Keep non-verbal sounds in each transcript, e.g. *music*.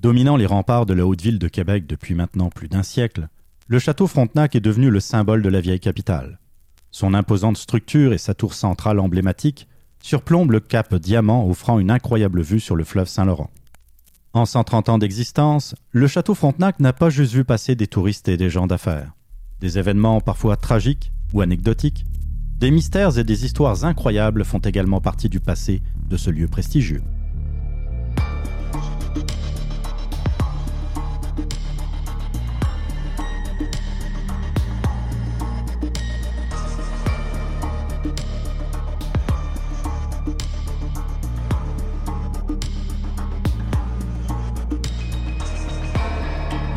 Dominant les remparts de la haute ville de Québec depuis maintenant plus d'un siècle, le château Frontenac est devenu le symbole de la vieille capitale. Son imposante structure et sa tour centrale emblématique surplombent le cap Diamant offrant une incroyable vue sur le fleuve Saint-Laurent. En 130 ans d'existence, le château Frontenac n'a pas juste vu passer des touristes et des gens d'affaires. Des événements parfois tragiques ou anecdotiques, des mystères et des histoires incroyables font également partie du passé de ce lieu prestigieux.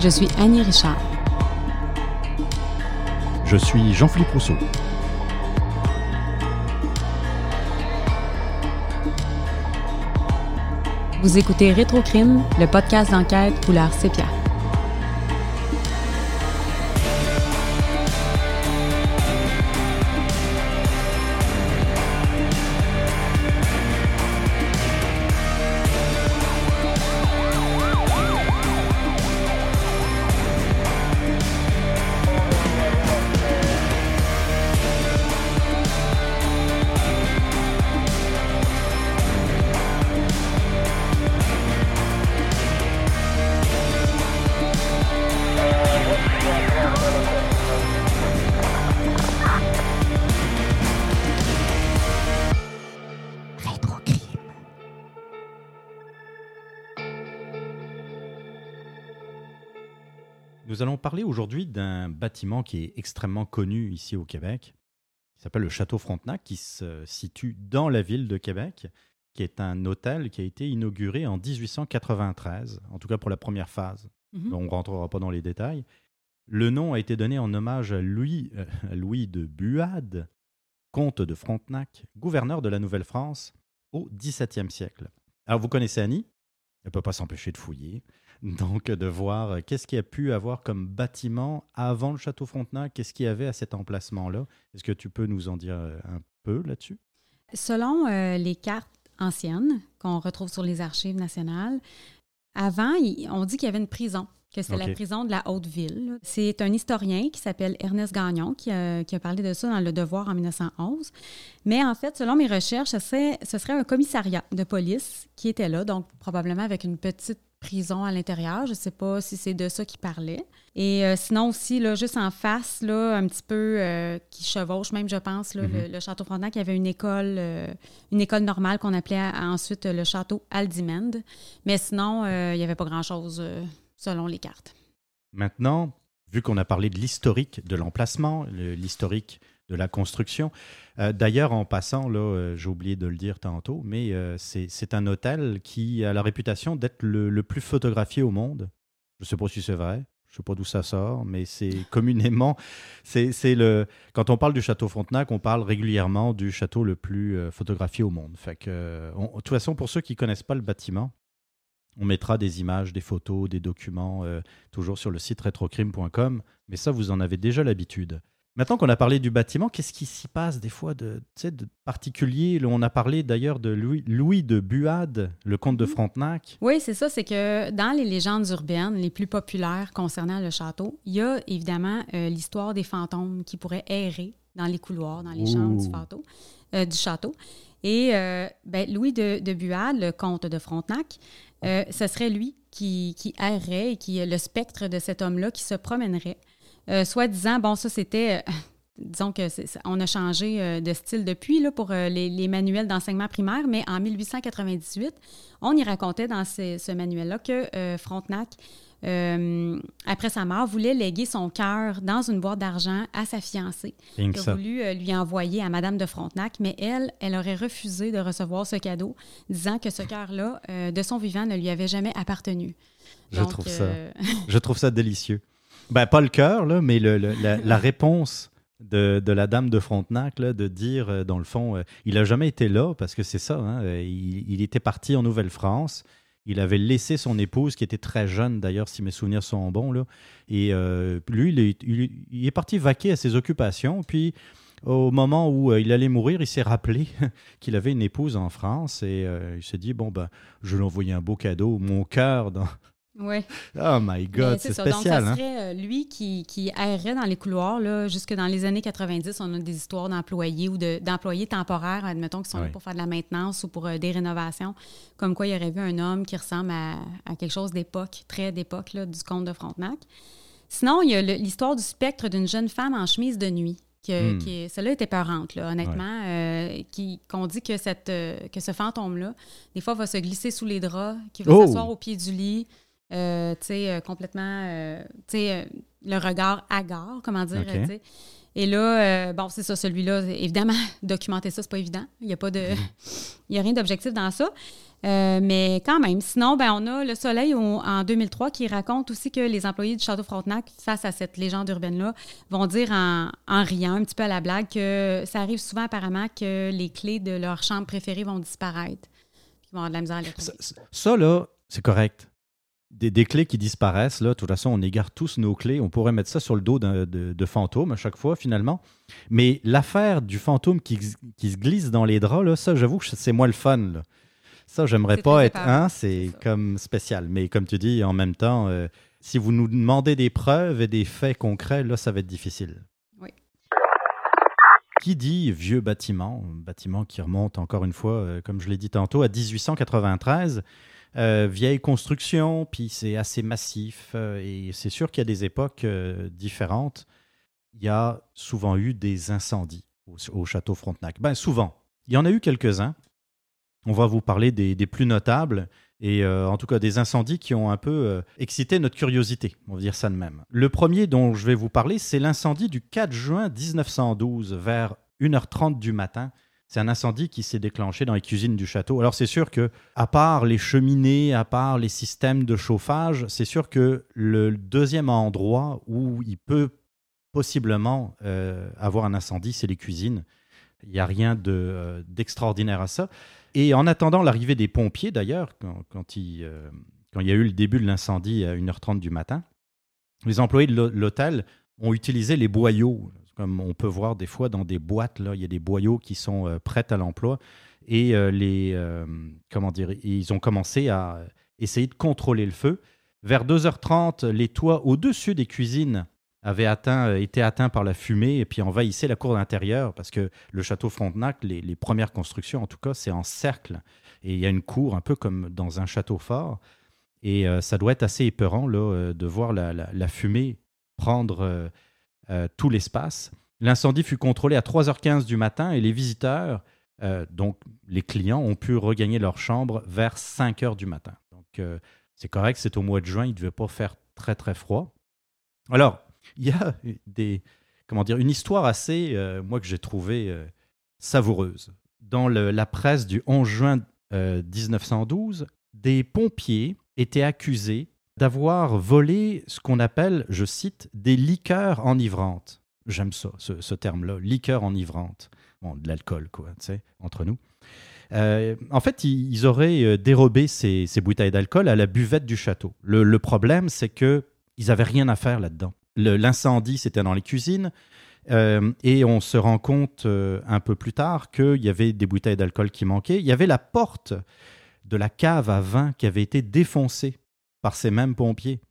Je suis Annie Richard. Je suis Jean-Philippe Rousseau. Vous écoutez Rétrocrime, le podcast d'enquête couleur sépia. Nous allons parler aujourd'hui d'un bâtiment qui est extrêmement connu ici au Québec, qui s'appelle le Château Frontenac, qui se situe dans la ville de Québec, qui est un hôtel qui a été inauguré en 1893, en tout cas pour la première phase. Mhm. On ne rentrera pas dans les détails. Le nom a été donné en hommage à Louis, euh, à Louis de Buade, comte de Frontenac, gouverneur de la Nouvelle-France au XVIIe siècle. Alors vous connaissez Annie? Elle ne peut pas s'empêcher de fouiller, donc de voir euh, qu'est-ce qu'il y a pu avoir comme bâtiment avant le château Frontenac, qu'est-ce qu'il y avait à cet emplacement-là? Est-ce que tu peux nous en dire euh, un peu là-dessus? Selon euh, les cartes anciennes qu'on retrouve sur les archives nationales, avant, on dit qu'il y avait une prison, que c'était la prison de la Haute-Ville. C'est un historien qui s'appelle Ernest Gagnon qui a, qui a parlé de ça dans Le Devoir en 1911. Mais en fait, selon mes recherches, ce serait, ce serait un commissariat de police qui était là, donc probablement avec une petite prison à l'intérieur. Je ne sais pas si c'est de ça qu'il parlait. Et euh, sinon aussi, là, juste en face, là, un petit peu euh, qui chevauche même, je pense, là, le, le Château Frontenac, il y avait une école, euh, une école normale qu'on appelait à- ensuite le Château Aldimende. Mais sinon, il n'y avait pas grand-chose selon les cartes. Maintenant, vu qu'on a parlé de l'historique de l'emplacement, le- l'historique de la construction, euh, d'ailleurs, en passant, là, euh, j'ai oublié de le dire tantôt, mais euh, c'est un hôtel qui a la réputation d'être le, le plus photographié au monde. Je ne sais pas si c'est vrai. Je ne sais pas d'où ça sort, mais c'est *laughs* communément, c'est le. Quand on parle du château Frontenac, on parle régulièrement du château le plus photographié au monde. Fait que, on- de toute façon, pour ceux qui connaissent pas le bâtiment, on mettra des images, des photos, des documents, euh, toujours sur le site retrocrime.com. Mais ça, vous en avez déjà l'habitude. Maintenant qu'on a parlé du bâtiment, qu'est-ce qui s'y passe des fois de, de particulier? On a parlé d'ailleurs de Louis, Louis de Buade, le comte de Frontenac. Oui, c'est ça. C'est que dans les légendes urbaines les plus populaires concernant le château, il y a évidemment euh, l'histoire des fantômes qui pourraient errer dans les couloirs, dans les chambres du, euh, du château. Et euh, ben, Louis de, de Buade, le comte de Frontenac, ce serait lui qui, qui errait et qui le spectre de cet homme-là qui se promènerait. Euh, soit disant, bon, ça c'était. euh, *laughs* disons que on a changé euh, de style depuis là, pour euh, les, les manuels d'enseignement primaire, mais en 1898, on y racontait dans ce, ce manuel-là que Frontenac, après sa mort, voulait léguer son cœur dans une boîte d'argent à sa fiancée, qui a voulu lui envoyer à Madame de Frontenac, mais elle, elle aurait refusé de recevoir ce cadeau, disant que ce cœur-là, de son vivant, ne lui avait jamais appartenu. Je Donc, trouve ça. *laughs* Je trouve ça délicieux. Ben, pas le cœur, là, mais la, réponse de, la dame de Frontenac, de dire, euh, dans le fond, euh, il n'a jamais été là, parce que c'est ça, hein, euh, il, était parti en Nouvelle-France. Il avait laissé son épouse, qui était très jeune d'ailleurs, si mes souvenirs sont bons, là. Et lui, il est, parti vaquer à ses occupations. Puis, au moment où il allait mourir, il s'est rappelé *laughs* qu'il avait une épouse en France. Et il s'est dit, bon, ben, je lui envoyer un beau cadeau, mon cœur Oui. Oh my God, c'est spécial. Donc, ce hein? serait euh, lui qui, qui errait dans les couloirs. Là, jusque dans les années 90, on a des histoires d'employés ou d'employés temporaires, admettons, qui sont là pour faire de la maintenance ou pour euh, des rénovations. Comme quoi, il aurait vu un homme qui ressemble à, quelque chose d'époque, très d'époque, du comte de Frontenac. Sinon, il y a l'histoire du spectre d'une jeune femme en chemise de nuit. Que, hmm. celle-là était peurante, là, honnêtement. Euh, qui, qu'on dit que, cette, que ce fantôme-là, des fois, va se glisser sous les draps, qui va oh! s'asseoir au pied du lit, euh, tu sais, euh, complètement, euh, tu sais, le regard hagard, comment dire, tu sais. Et là, bon, c'est ça, celui-là, évidemment, *laughs* documenter ça, c'est pas évident. Il n'y a pas de. Mhm. *laughs* Il y a rien d'objectif dans ça. mais quand même, sinon, ben, on a Le Soleil en 2003 qui raconte aussi que les employés du Château Frontenac, face à cette légende urbaine-là, vont dire en, riant un petit peu à la blague que ça arrive souvent apparemment que les clés de leur chambre préférée vont disparaître. Ils vont avoir de la misère à les retrouver. ça là, c'est correct des, clés qui disparaissent. Là. De toute façon, on égare tous nos clés. On pourrait mettre ça sur le dos de, de, fantôme à chaque fois, finalement. Mais l'affaire du fantôme qui, qui, se glisse dans les draps, là, ça, j'avoue que c'est moi le fun. Ça, j'aimerais pas être un. C'est comme spécial. Mais comme tu dis, en même temps, euh, si vous nous demandez des preuves et des faits concrets, là, ça va être difficile. Oui. Qui dit vieux bâtiment, bâtiment qui remonte encore une fois, euh, comme je l'ai dit tantôt, à 1893 euh, vieille construction, puis c'est assez massif. Euh, et c'est sûr qu'il y a des époques euh, différentes. Il y a souvent eu des incendies au, château Frontenac. Ben, souvent. Il y en a eu quelques-uns. On va vous parler des, plus notables et en tout cas des incendies qui ont un peu excité notre curiosité, on va dire ça de même. Le premier dont je vais vous parler, c'est l'incendie du 4 juin 1912 vers 1h30 du matin c'est un incendie qui s'est déclenché dans les cuisines du château. Alors c'est sûr que, à part les cheminées, à part les systèmes de chauffage, c'est sûr que le deuxième endroit où il peut possiblement euh, avoir un incendie, c'est les cuisines. Il n'y a rien euh, d'extraordinaire à ça. Et en attendant l'arrivée des pompiers, d'ailleurs, quand, il, euh, quand il y a eu le début de l'incendie à 1h30 du matin, les employés de l'hôtel ont utilisé les boyaux comme on peut voir des fois dans des boîtes, là, il y a des boyaux qui sont euh, prêts à l'emploi. Et euh, les, euh, comment dire, ils ont commencé à essayer de contrôler le feu. Vers 2h30, les toits au-dessus des cuisines avaient atteint, été atteints par la fumée et puis envahissaient la cour d'intérieur parce que le château Frontenac, les, premières constructions en tout cas, c'est en cercle et il y a une cour un peu comme dans un château fort et ça doit être assez épeurant là, de voir la, la fumée prendre tout l'espace. L'incendie fut contrôlé à 3h15 du matin et les visiteurs, euh, donc les clients, ont pu regagner leur chambre vers 5h du matin. Donc euh, c'est correct, c'est au mois de juin, il ne devait pas faire très très froid. Alors, il y a des, comment dire, une histoire assez, moi, que j'ai trouvée savoureuse. Dans la presse du 11 juin 1912, des pompiers étaient accusés d'avoir volé ce qu'on appelle, je cite, des liqueurs enivrantes. J'aime ça, ce, terme-là, liqueurs enivrantes. Bon, de l'alcool, quoi, tu sais, entre nous. Euh, en fait, ils, auraient euh, dérobé ces, bouteilles d'alcool à la buvette du château. Le, problème, c'est que ils n'avaient rien à faire là-dedans. L'incendie, c'était dans les cuisines. Euh, et on se rend compte un peu plus tard qu'il y avait des bouteilles d'alcool qui manquaient. Il y avait la porte de la cave à vin qui avait été défoncée par ces mêmes pompiers.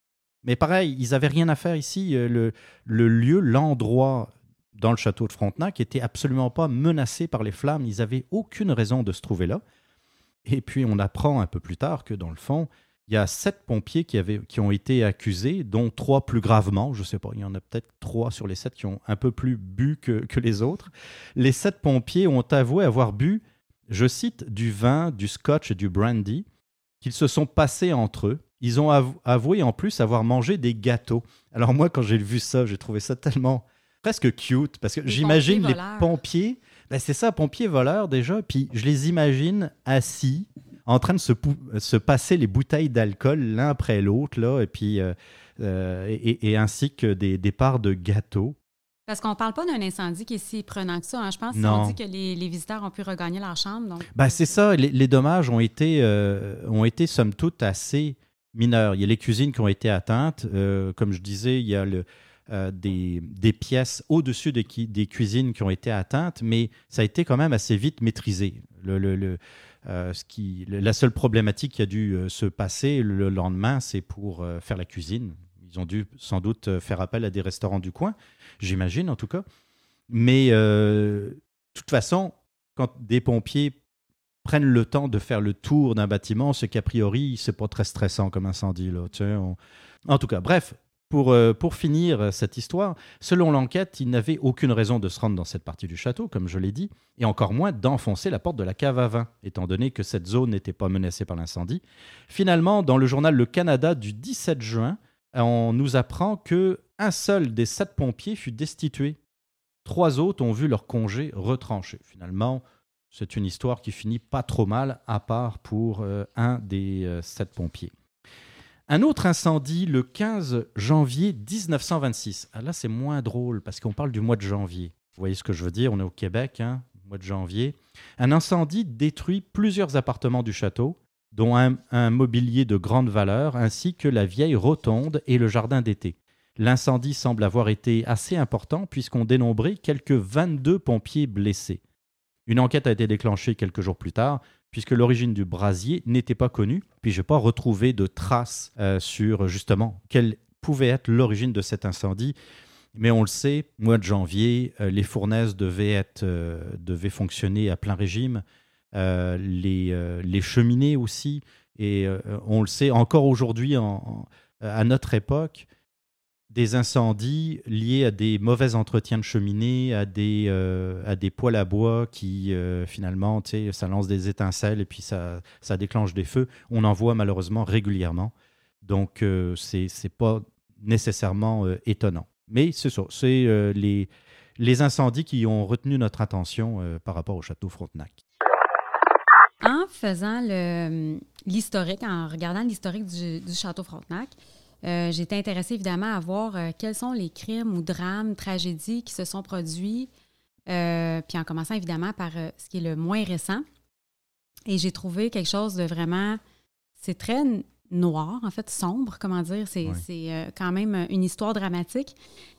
Mais pareil, ils n'avaient rien à faire ici. Euh, le, lieu, l'endroit dans le château de Frontenac était absolument pas menacé par les flammes. Ils n'avaient aucune raison de se trouver là. Et puis on apprend un peu plus tard que dans le fond, il y a sept pompiers qui, avaient, qui ont été accusés, dont trois plus gravement. Je ne sais pas, il y en a peut-être trois sur les sept qui ont un peu plus bu que, que les autres. Les sept pompiers ont avoué avoir bu, je cite, du vin, du scotch et du brandy qu'ils se sont passés entre eux ils ont avoué en plus avoir mangé des gâteaux. Alors moi, quand j'ai vu ça, j'ai trouvé ça tellement presque cute parce que j'imagine les pompiers. Ben c'est ça, pompiers voleurs déjà. Puis je les imagine assis en train de se, se passer les bouteilles d'alcool l'un après l'autre là, et puis euh, euh, et, ainsi que des, des parts de gâteaux. Parce qu'on ne parle pas d'un incendie qui est si prenant que ça. Hein. Je pense qu'on dit que les, les, visiteurs ont pu regagner leur chambre. Donc... Ben, c'est ça. Les, les, dommages ont été, euh, ont été, somme toute, assez mineurs. Il y a les cuisines qui ont été atteintes. Euh, comme je disais, il y a euh, des, pièces au-dessus des, cuisines qui ont été atteintes, mais ça a été quand même assez vite maîtrisé. Le, ce qui, la seule problématique qui a dû se passer le lendemain, c'est pour faire la cuisine. Ils ont dû sans doute faire appel à des restaurants du coin, j'imagine en tout cas. Mais de toute façon, quand des pompiers prennent le temps de faire le tour d'un bâtiment, ce qu'a priori, c'est pas très stressant comme incendie. Là. En tout cas, bref, pour, euh, pour finir cette histoire, selon l'enquête, il n'avait aucune raison de se rendre dans cette partie du château, comme je l'ai dit, et encore moins d'enfoncer la porte de la cave à vin, étant donné que cette zone n'était pas menacée par l'incendie. Finalement, dans le journal Le Canada du 17 juin, on nous apprend que un seul des sept pompiers fut destitué. Trois autres ont vu leur congé retranché. Finalement, c'est une histoire qui finit pas trop mal, à part pour euh, un des euh, sept pompiers. Un autre incendie le 15 janvier 1926. Ah, là, c'est moins drôle parce qu'on parle du mois de janvier. Vous voyez ce que je veux dire? On est au Québec, hein, mois de janvier. Un incendie détruit plusieurs appartements du château, dont un, un mobilier de grande valeur, ainsi que la vieille rotonde et le jardin d'été. L'incendie semble avoir été assez important puisqu'on dénombrait quelques 22 pompiers blessés. Une enquête a été déclenchée quelques jours plus tard, puisque l'origine du brasier n'était pas connue, puis je n'ai pas retrouvé de traces euh, sur justement quelle pouvait être l'origine de cet incendie. Mais on le sait, mois de janvier, euh, les fournaises devaient, être, euh, devaient fonctionner à plein régime, les, les, cheminées aussi, et on le sait encore aujourd'hui, à notre époque, des incendies liés à des mauvais entretiens de cheminées, à des, euh, à des poêles à bois qui, euh, finalement, ça lance des étincelles et puis ça, ça déclenche des feux. On en voit malheureusement régulièrement. Donc, euh, c'est ce n'est pas nécessairement étonnant. Mais c'est ça, c'est les, les incendies qui ont retenu notre attention par rapport au château Frontenac. En faisant l'historique, en regardant l'historique du, du château Frontenac, euh, été intéressée évidemment à voir euh, quels sont les crimes ou drames, tragédies qui se sont produits, euh, puis en commençant évidemment par ce qui est le moins récent. Et j'ai trouvé quelque chose de vraiment, c'est très noir, en fait, sombre, comment dire. C'est quand même une histoire dramatique,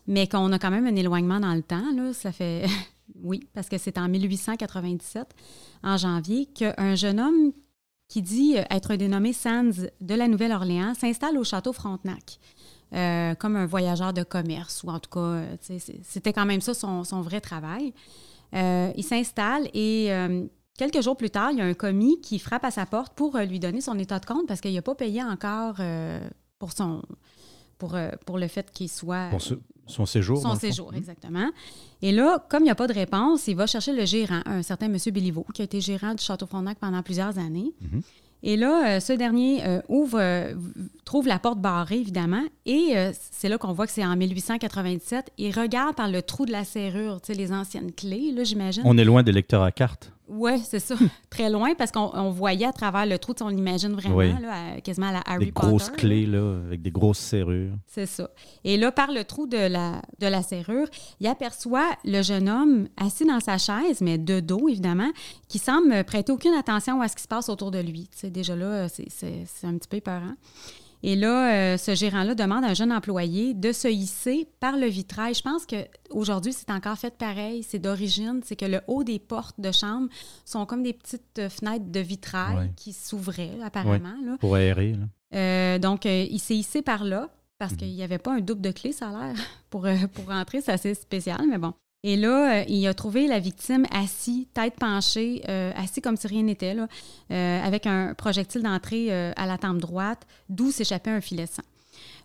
mais qu'on a quand même un éloignement dans le temps. Là, ça fait, *laughs* oui, parce que c'est en 1897, en janvier, qu'un jeune homme qui dit euh, être dénommé Sands de la Nouvelle-Orléans, s'installe au château Frontenac. Euh, comme un voyageur de commerce, ou en tout cas, euh, c'était quand même ça son, vrai travail. il s'installe et quelques jours plus tard, il y a un commis qui frappe à sa porte pour lui donner son état de compte parce qu'il n'a pas payé encore pour, son, pour, pour le fait qu'il soit... Son séjour. Son séjour, mhm. exactement. Et là, comme il n'y a pas de réponse, il va chercher le gérant, un certain M. Béliveau, qui a été gérant du Château Frontenac pendant plusieurs années. Mhm. Et là, euh, ce dernier euh, ouvre, euh, trouve la porte barrée, évidemment, et c'est là qu'on voit que c'est en 1897. Il regarde par le trou de la serrure, tu sais, les anciennes clés, là, j'imagine. On est loin des lecteurs à cartes. Oui, c'est ça. Très loin, parce qu'on voyait à travers le trou, on l'imagine vraiment, là, quasiment à la Harry Potter. Des grosses clés, là, avec des grosses serrures. C'est ça. Et là, par le trou de la, de la serrure, il aperçoit le jeune homme assis dans sa chaise, mais de dos, évidemment, qui semble prêter aucune attention à ce qui se passe autour de lui. Tu sais, déjà là, c'est un petit peu épeurant. Et là, euh, ce gérant-là demande à un jeune employé de se hisser par le vitrail. Je pense qu'aujourd'hui, c'est encore fait pareil. C'est d'origine. C'est que le haut des portes de chambre sont comme des petites euh, fenêtres de vitrail qui s'ouvraient, apparemment. pour aérer. Euh, donc, il s'est hissé par là parce mhm. qu'il n'y avait pas un double de clé, ça a l'air, *laughs* pour, pour rentrer. C'est assez spécial, mais bon. Et là, euh, il a trouvé la victime assis, tête penchée, euh, assis comme si rien n'était, euh, avec un projectile d'entrée à la tempe droite, d'où s'échappait un filet sang.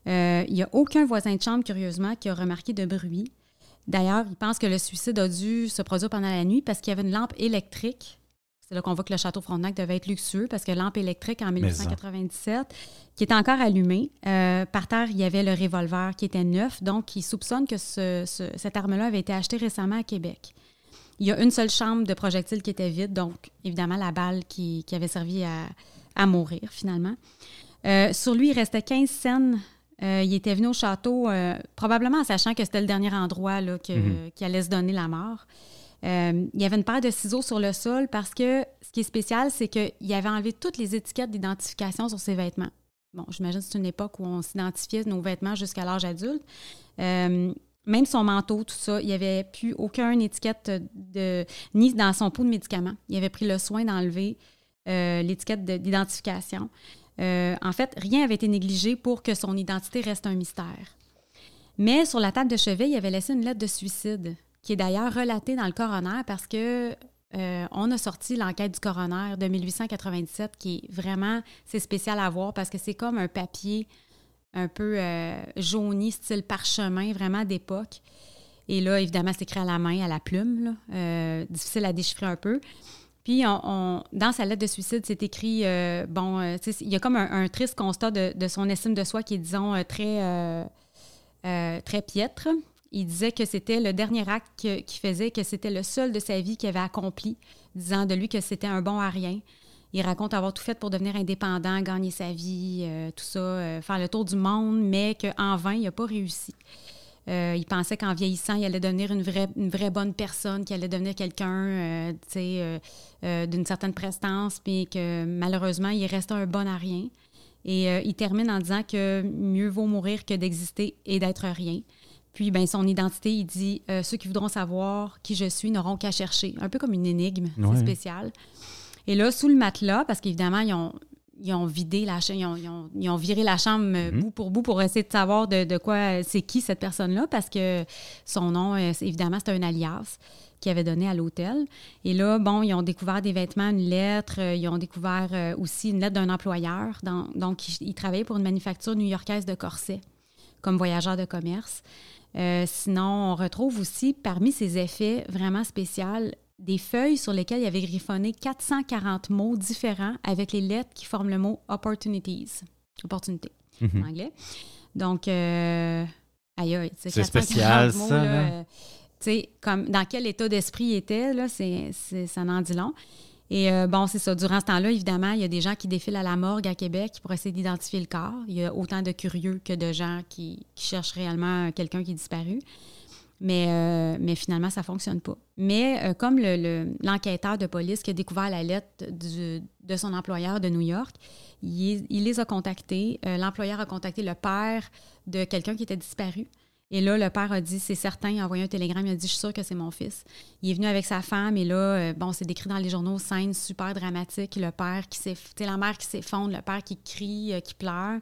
il n'y a aucun voisin de chambre, curieusement, qui a remarqué de bruit. D'ailleurs, il pense que le suicide a dû se produire pendant la nuit parce qu'il y avait une lampe électrique c'est là qu'on voit que le château Frontenac devait être luxueux parce que lampe électrique en 1997, qui était encore allumée. Euh, par terre, il y avait le revolver qui était neuf. Donc, il soupçonne que cette arme-là avait été achetée récemment à Québec. Il y a une seule chambre de projectile qui était vide, donc évidemment la balle qui, avait servi à, mourir finalement. Euh, sur lui, il restait 15 scènes. Euh, il était venu au château, probablement en sachant que c'était le dernier endroit là, mhm. qui allait se donner la mort. Euh, il y avait une paire de ciseaux sur le sol parce que ce qui est spécial, c'est qu'il avait enlevé toutes les étiquettes d'identification sur ses vêtements. Bon, j'imagine que c'est une époque où on s'identifiait nos vêtements jusqu'à l'âge adulte. Euh, même son manteau, tout ça, il n'y avait plus aucune étiquette de, ni dans son pot de médicaments. Il avait pris le soin d'enlever l'étiquette d'identification. en fait, rien n'avait été négligé pour que son identité reste un mystère. Mais sur la table de chevet, il avait laissé une lettre de suicide, qui est d'ailleurs relatée dans le coroner parce que on a sorti l'enquête du coroner de 1897, qui est vraiment, c'est spécial à voir parce que c'est comme un papier un peu euh, jauni, style parchemin, vraiment d'époque. Et là, évidemment, c'est écrit à la main, à la plume, euh, difficile à déchiffrer un peu. Puis, on, dans sa lettre de suicide, c'est écrit, euh, bon, il y a comme un, triste constat de, son estime de soi qui est, disons, très, très piètre. Il disait que c'était le dernier acte qu'il faisait, que c'était le seul de sa vie qu'il avait accompli, disant de lui que c'était un bon à rien. Il raconte avoir tout fait pour devenir indépendant, gagner sa vie, euh, tout ça, euh, faire le tour du monde, mais qu'en vain, il n'a pas réussi. Euh, il pensait qu'en vieillissant, il allait devenir une vraie, bonne personne, qu'il allait devenir quelqu'un d'une certaine prestance, puis que malheureusement, il restait un bon à rien. Et il termine en disant que mieux vaut mourir que d'exister et d'être rien. Puis, ben, son identité, il dit Ceux qui voudront savoir qui je suis n'auront qu'à chercher. Un peu comme une énigme, c'est spécial. Et là, sous le matelas, parce qu'évidemment, ils ont, ils ont vidé la chambre, ils ont, viré la chambre euh, mhm. bout pour bout pour essayer de savoir de, quoi c'est qui cette personne-là, parce que son nom, euh, évidemment, c'était un alias qu'il avait donné à l'hôtel. Et là, bon, ils ont découvert des vêtements, une lettre, euh, ils ont découvert aussi une lettre d'un employeur. donc, il, travaillait pour une manufacture new-yorkaise de corsets comme voyageur de commerce. Sinon, on retrouve aussi parmi ces effets vraiment spéciaux des feuilles sur lesquelles il avait griffonné 440 mots différents avec les lettres qui forment le mot opportunities, opportunité en mhm. anglais. Donc, euh, aïe, aïe, c'est spécial mots, ça. Euh, comme dans quel état d'esprit il était, là, c'est, ça n'en dit long. Et euh, bon, c'est ça. Durant ce temps-là, évidemment, il y a des gens qui défilent à la morgue à Québec pour essayer d'identifier le corps. Il y a autant de curieux que de gens qui, cherchent réellement quelqu'un qui est disparu. Mais, euh, finalement, ça ne fonctionne pas. Mais euh, comme l'enquêteur de police qui a découvert la lettre de son employeur de New York, il, les a contactés. L'employeur a contacté le père de quelqu'un qui était disparu. Et là, le père a dit, c'est certain, il a envoyé un télégramme, il a dit, je suis sûr que c'est mon fils. Il est venu avec sa femme et là, bon, c'est décrit dans les journaux, scène super dramatique, le père qui s'est, la mère qui s'effondre, le père qui crie, qui pleure,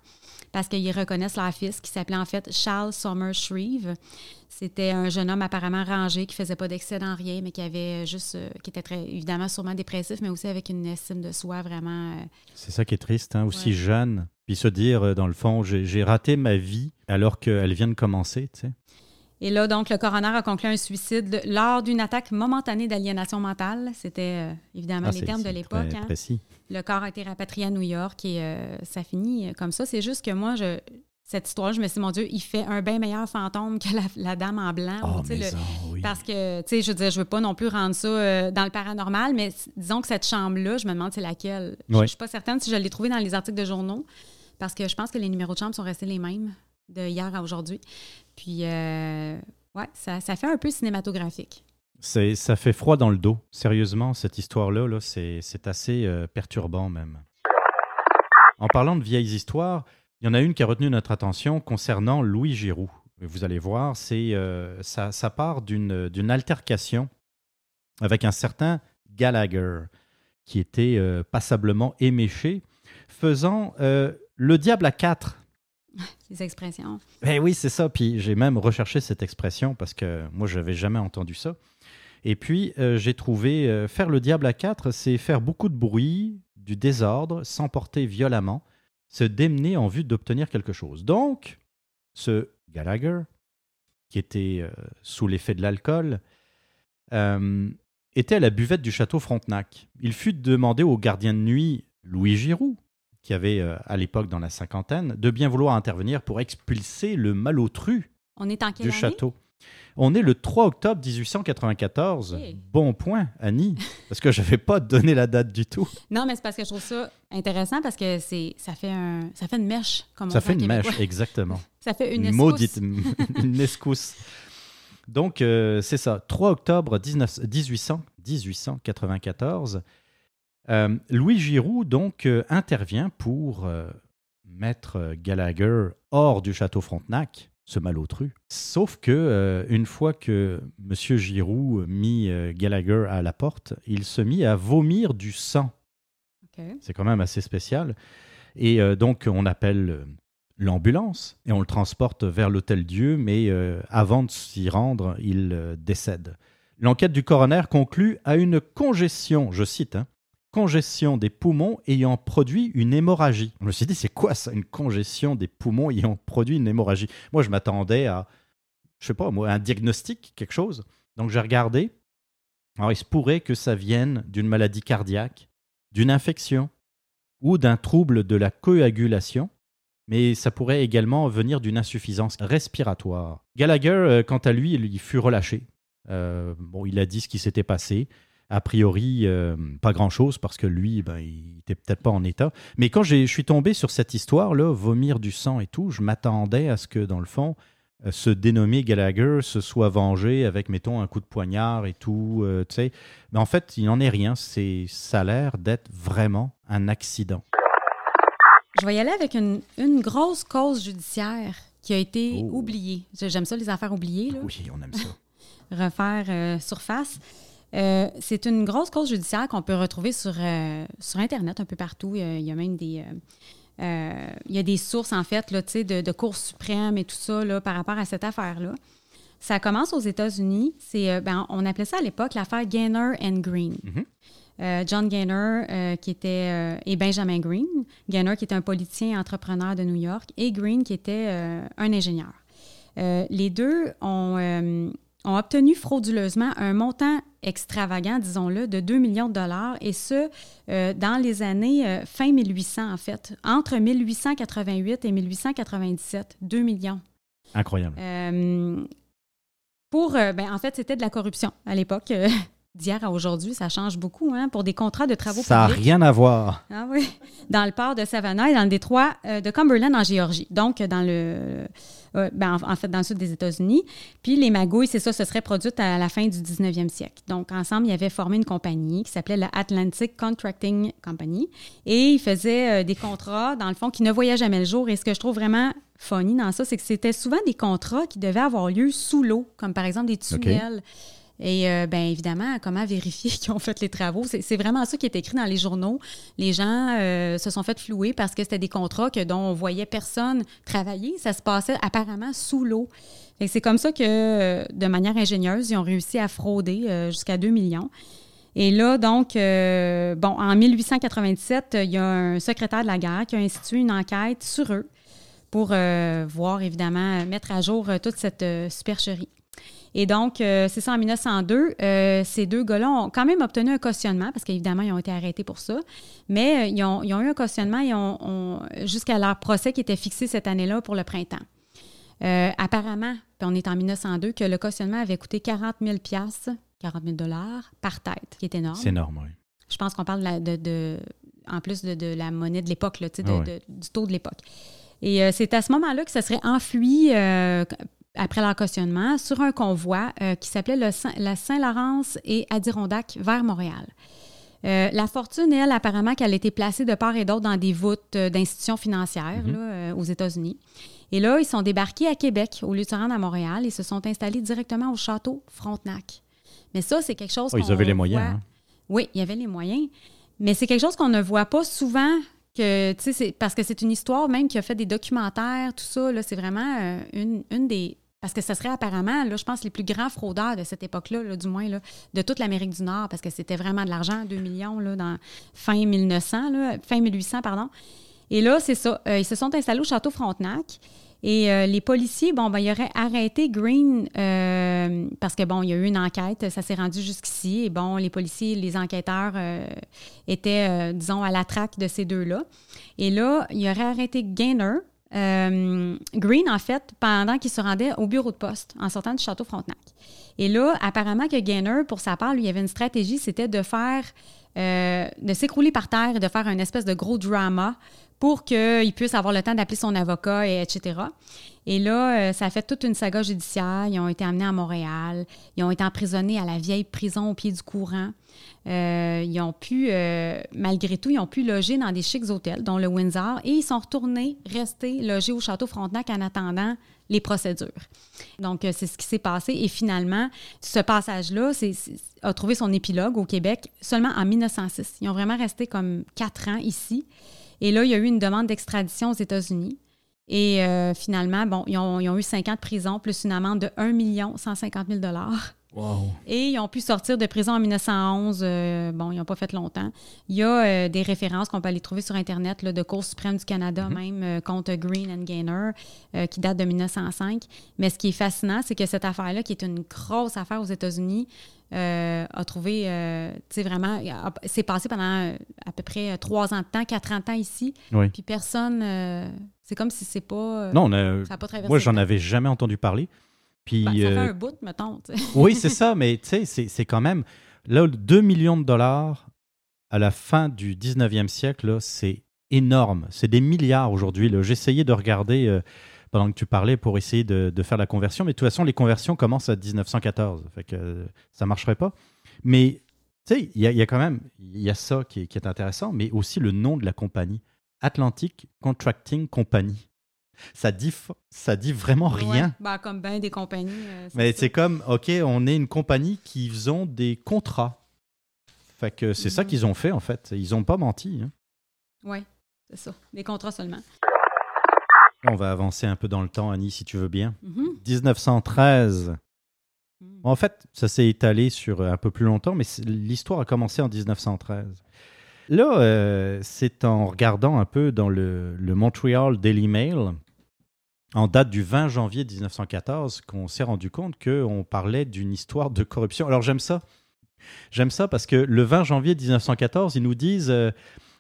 parce qu'ils reconnaissent leur fils qui s'appelait en fait Charles Sommer Shreve. C'était un jeune homme apparemment rangé qui faisait pas d'excès dans rien, mais qui avait juste, euh, qui était très, évidemment sûrement dépressif, mais aussi avec une estime de soi vraiment. Euh, c'est ça qui est triste, hein, aussi jeune. Puis se dire, euh, dans le fond, j'ai raté ma vie alors qu'elle vient de commencer, tu sais. Et là, donc, le coroner a conclu un suicide lors d'une attaque momentanée d'aliénation mentale. C'était évidemment ah, les termes de l'époque. Hein. Le corps a été rapatrié à New York et ça finit comme ça. C'est juste que moi, je, cette histoire, je me suis dit, mon Dieu, il fait un bien meilleur fantôme que la, dame en blanc. Oh, Parce que, tu sais, je veux dire, je veux pas non plus rendre ça euh, dans le paranormal, mais disons que cette chambre-là, je me demande c'est laquelle. Je, ne suis pas certaine si je l'ai trouvée dans les articles de journaux, parce que je pense que les numéros de chambre sont restés les mêmes de hier à aujourd'hui. Puis, euh, ouais, ça, fait un peu cinématographique. Ça fait froid dans le dos. Sérieusement, cette histoire-là, -là, c'est assez euh, perturbant même. En parlant de vieilles histoires, il y en a une qui a retenu notre attention concernant Louis Giroux. Vous allez voir, c'est euh, ça, part d'une altercation avec un certain Gallagher qui était passablement éméché, faisant le diable à quatre. *laughs* Ces expressions. Eh oui, c'est ça. Puis j'ai même recherché cette expression parce que moi, je n'avais jamais entendu ça. Et puis, j'ai trouvé faire le diable à quatre, c'est faire beaucoup de bruit, du désordre, s'emporter violemment, se démener en vue d'obtenir quelque chose. Donc, ce Gallagher, qui était euh, sous l'effet de l'alcool, euh, était à la buvette du château Frontenac. Il fut demandé au gardien de nuit Louis Giroux, qui avait euh, à l'époque dans la cinquantaine, de bien vouloir intervenir pour expulser le malotru On est en du château. On est le 3 octobre 1894. Bon point, Annie, *laughs* parce que je n'avais pas donné la date du tout. Non, mais c'est parce que je trouve ça intéressant parce que c'est ça fait un ça fait une mèche comme ça fait une mèche exactement. *laughs* ça fait une escousse. Maudite *laughs* une escousse. Donc euh, c'est ça, 3 octobre 19, 1800, 1894. Euh, Louis Giroux donc euh, intervient pour mettre Gallagher hors du château Frontenac ce malotru. Sauf que euh, une fois que M. Giroux mit euh, Gallagher à la porte, il se mit à vomir du sang C'est quand même assez spécial. Et donc, on appelle l'ambulance et on le transporte vers l'Hôtel Dieu, mais avant de s'y rendre, il décède. L'enquête du coroner conclut à une congestion, je cite, hein, congestion des poumons ayant produit une hémorragie. Je me suis dit, c'est quoi ça, une congestion des poumons ayant produit une hémorragie? Moi, je m'attendais à, je sais pas, moi, un diagnostic, quelque chose. Donc, j'ai regardé. Alors, il se pourrait que ça vienne d'une maladie cardiaque, d'une infection ou d'un trouble de la coagulation, mais ça pourrait également venir d'une insuffisance respiratoire. Gallagher, euh, quant à lui, il fut relâché. Euh, bon, il a dit ce qui s'était passé a priori, euh, pas grand-chose parce que lui, ben, il n'était peut-être pas en état. Mais quand je suis tombé sur cette histoire-là, vomir du sang et tout, je m'attendais à ce que, dans le fond, euh, ce dénommé Gallagher se soit vengé avec, mettons, un coup de poignard et tout. Euh, sais. Mais en fait, il n'en est rien. C'est, ça a l'air d'être vraiment un accident. Je vais y aller avec une, grosse cause judiciaire qui a été oh. oubliée. J'aime ça, les affaires oubliées. Là. Oui, on aime ça. *laughs* Refaire surface. Euh, c'est une grosse cause judiciaire qu'on peut retrouver sur, euh, sur Internet un peu partout. Il y a, même des. Euh, il y a des sources, en fait, là, de, de Cour suprême et tout ça là, par rapport à cette affaire-là. Ça commence aux États-Unis. C'est, ben, on appelait ça à l'époque l'affaire Gaynor and Green. Mm-hmm. John Gaynor, qui était, et Benjamin Green. Gaynor, qui était un politicien entrepreneur de New York, et Green, qui était un ingénieur. les deux ont, ont obtenu frauduleusement un montant extravagant, disons-le, de 2 millions de dollars, et ce, euh, dans les années euh, fin 1800, en fait, entre 1888 et 1897, 2 millions. Incroyable. Euh, pour, ben, en fait, c'était de la corruption à l'époque. *laughs* D'hier à aujourd'hui, ça change beaucoup hein, pour des contrats de travaux ça publics. Ça n'a rien à voir. Ah oui. Dans le port de Savannah et dans le détroit de Cumberland en Géorgie. Donc, dans le ben, en, fait, dans le sud des États-Unis. Puis les magouilles, c'est ça, ce serait produit à la fin du 19e siècle. Donc, ensemble, ils avaient formé une compagnie qui s'appelait la Atlantic Contracting Company. Et ils faisaient euh, des contrats, dans le fond, qui ne voyaient jamais le jour. Et ce que je trouve vraiment funny dans ça, c'est que c'était souvent des contrats qui devaient avoir lieu sous l'eau, comme par exemple des tunnels. Et euh, bien évidemment, comment vérifier *laughs* qu'ils ont fait les travaux? C'est vraiment ça qui est écrit dans les journaux. Les gens euh, se sont fait flouer parce que c'était des contrats que, dont on voyait personne travailler. Ça se passait apparemment sous l'eau. C'est comme ça que, euh, de manière ingénieuse, ils ont réussi à frauder jusqu'à 2 millions. Et là, donc, bon, en 1897, il y a un secrétaire de la guerre qui a institué une enquête sur eux pour voir, évidemment, mettre à jour toute cette supercherie. Et donc, euh, c'est ça, en 1902, euh, ces deux gars-là ont quand même obtenu un cautionnement, parce qu'évidemment, ils ont été arrêtés pour ça. Mais euh, ils, ont, eu un cautionnement et ont, jusqu'à leur procès qui était fixé cette année-là pour le printemps. apparemment, puis on est en 1902, que le cautionnement avait coûté 40 000 40 000 dollars par tête, qui est énorme. C'est énorme, oui. Je pense qu'on parle de, en plus de, la monnaie de l'époque, ah du taux de l'époque. Et c'est à ce moment-là que ça serait enfui après leur cautionnement, sur un convoi euh, qui s'appelait la Saint-Laurence et Adirondack vers Montréal. Euh, la fortune, elle, apparemment qu'elle a été placée de part et d'autre dans des voûtes euh, d'institutions financières mm-hmm. aux États-Unis. Et là, ils sont débarqués à Québec au lieu de se rendre à Montréal et se sont installés directement au château Frontenac. Mais ça, c'est quelque chose. Oh, ils avaient les moyens. Hein. Oui, il y avait les moyens. Mais c'est quelque chose qu'on ne voit pas souvent que, parce que c'est une histoire même qui a fait des documentaires, tout ça. C'est vraiment une, une des, parce que ce serait apparemment, là, je pense, les plus grands fraudeurs de cette époque-là, du moins, là, de toute l'Amérique du Nord, parce que c'était vraiment de l'argent, 2 millions, là, dans fin 1900, là, fin 1800, pardon. Et là, c'est ça. Euh, ils se sont installés au château Frontenac. Et euh, les policiers, bon, ben, ils auraient arrêté Green euh, parce que, bon, il y a eu une enquête, ça s'est rendu jusqu'ici. Et bon, les policiers, les enquêteurs étaient, disons, à la traque de ces deux-là. Et là, il aurait arrêté Gainer, euh, Green, en fait, pendant qu'il se rendait au bureau de poste en sortant du château Frontenac. Et là, apparemment que Gainer, pour sa part, lui, avait une stratégie, c'était de faire, euh, de s'écrouler par terre et de faire une espèce de gros drama pour qu'il puisse avoir le temps d'appeler son avocat, et etc. Et là, euh, ça a fait toute une saga judiciaire. Ils ont été amenés à Montréal. Ils ont été emprisonnés à la vieille prison au pied du courant. Euh, ils ont pu, euh, malgré tout, ils ont pu loger dans des chics hôtels, dont le Windsor, et ils sont retournés rester logés au Château Frontenac en attendant les procédures. Donc, c'est ce qui s'est passé. Et finalement, ce passage-là a trouvé son épilogue au Québec seulement en 1906. Ils ont vraiment resté comme quatre ans ici. Et là, il y a eu une demande d'extradition aux États-Unis. Et euh, finalement, bon, ils ont, eu cinq ans de prison plus une amende de 1 150 000 et ils ont pu sortir de prison en 1911. Euh, bon, ils n'ont pas fait longtemps. Il y a euh, des références qu'on peut aller trouver sur Internet là, de Cour suprême du Canada, mhm. même contre Green and Gaynor, qui date de 1905. Mais ce qui est fascinant, c'est que cette affaire-là, qui est une grosse affaire aux États-Unis, a trouvé, tu sais, vraiment, c'est passé pendant à peu près trois ans de temps, quatre ans de temps ici. Puis personne c'est comme si c'est pas. Euh, non, ça pas traversé. Moi, j'en avais jamais entendu parler. Puis, ben, ça fait euh, un bout, mettons. oui, c'est *laughs* ça, mais tu sais, c'est quand même. Là, 2 millions de dollars à la fin du 19e siècle, c'est énorme. C'est des milliards aujourd'hui. J'essayais de regarder euh, pendant que tu parlais pour essayer de, faire la conversion, mais de toute façon, les conversions commencent à 1914. Fait que ça ne marcherait pas. Mais tu sais, il y, a quand même il y a ça qui est intéressant, mais aussi le nom de la compagnie. Atlantic Contracting Company. Ça dit, ça dit vraiment rien. bah, comme bien des compagnies. Euh, Mais c'est comme, OK, on est une compagnie qui faisons des contrats. Fait que c'est ça mhm. qu'ils ont fait, en fait. Ils n'ont pas menti. Hein. Oui, c'est ça. Des contrats seulement. On va avancer un peu dans le temps, Annie, si tu veux bien. 1913. Mhm. Mhm. En fait, ça s'est étalé sur un peu plus longtemps, mais l'histoire a commencé en 1913. Là, euh, c'est en regardant un peu dans le, Montreal Daily Mail, en date du 20 janvier 1914, qu'on s'est rendu compte qu'on parlait d'une histoire de corruption. Alors j'aime ça. J'aime ça parce que le 20 janvier 1914, ils nous disent euh,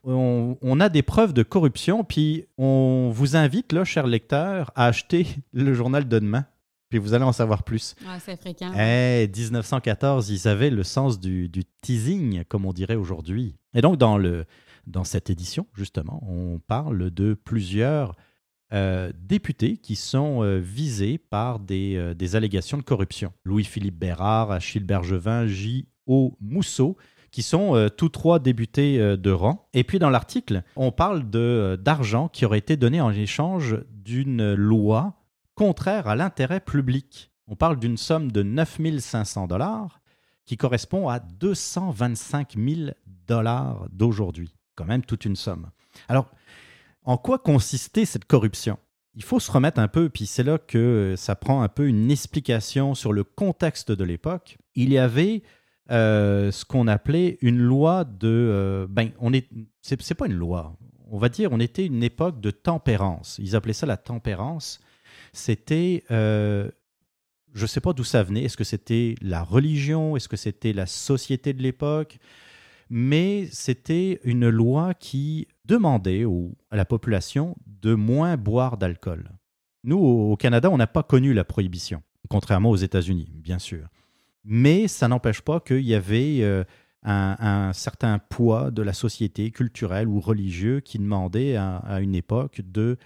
on, a des preuves de corruption, puis on vous invite, là, chers lecteurs, à acheter *laughs* le journal de demain puis vous allez en savoir plus. c'est fréquent. Eh, 1914, ils avaient le sens du, teasing, comme on dirait aujourd'hui. Et donc, dans, le, dans cette édition, justement, on parle de plusieurs euh, députés qui sont euh, visés par des, euh, des, allégations de corruption. Louis-Philippe Bérard, Achille Bergevin, J.O. Mousseau, qui sont tous trois députés de rang. Et puis dans l'article, on parle d'argent qui aurait été donné en échange d'une loi contraire à l'intérêt public. On parle d'une somme de 9500 dollars qui correspond à 225 000 dollars d'aujourd'hui. Quand même toute une somme. Alors, en quoi consistait cette corruption? Il faut se remettre un peu, puis c'est là que ça prend un peu une explication sur le contexte de l'époque. Il y avait euh, ce qu'on appelait une loi de... Euh, ben, on est, c'est pas une loi. On va dire, on était une époque de tempérance. Ils appelaient ça la tempérance c'était, euh, je ne sais pas d'où ça venait, est-ce que c'était la religion, est-ce que c'était la société de l'époque, mais c'était une loi qui demandait à la population de moins boire d'alcool. Nous, au Canada, on n'a pas connu la prohibition, contrairement aux États-Unis, bien sûr. Mais ça n'empêche pas qu'il y avait euh, un, certain poids de la société culturelle ou religieux qui demandait à une époque de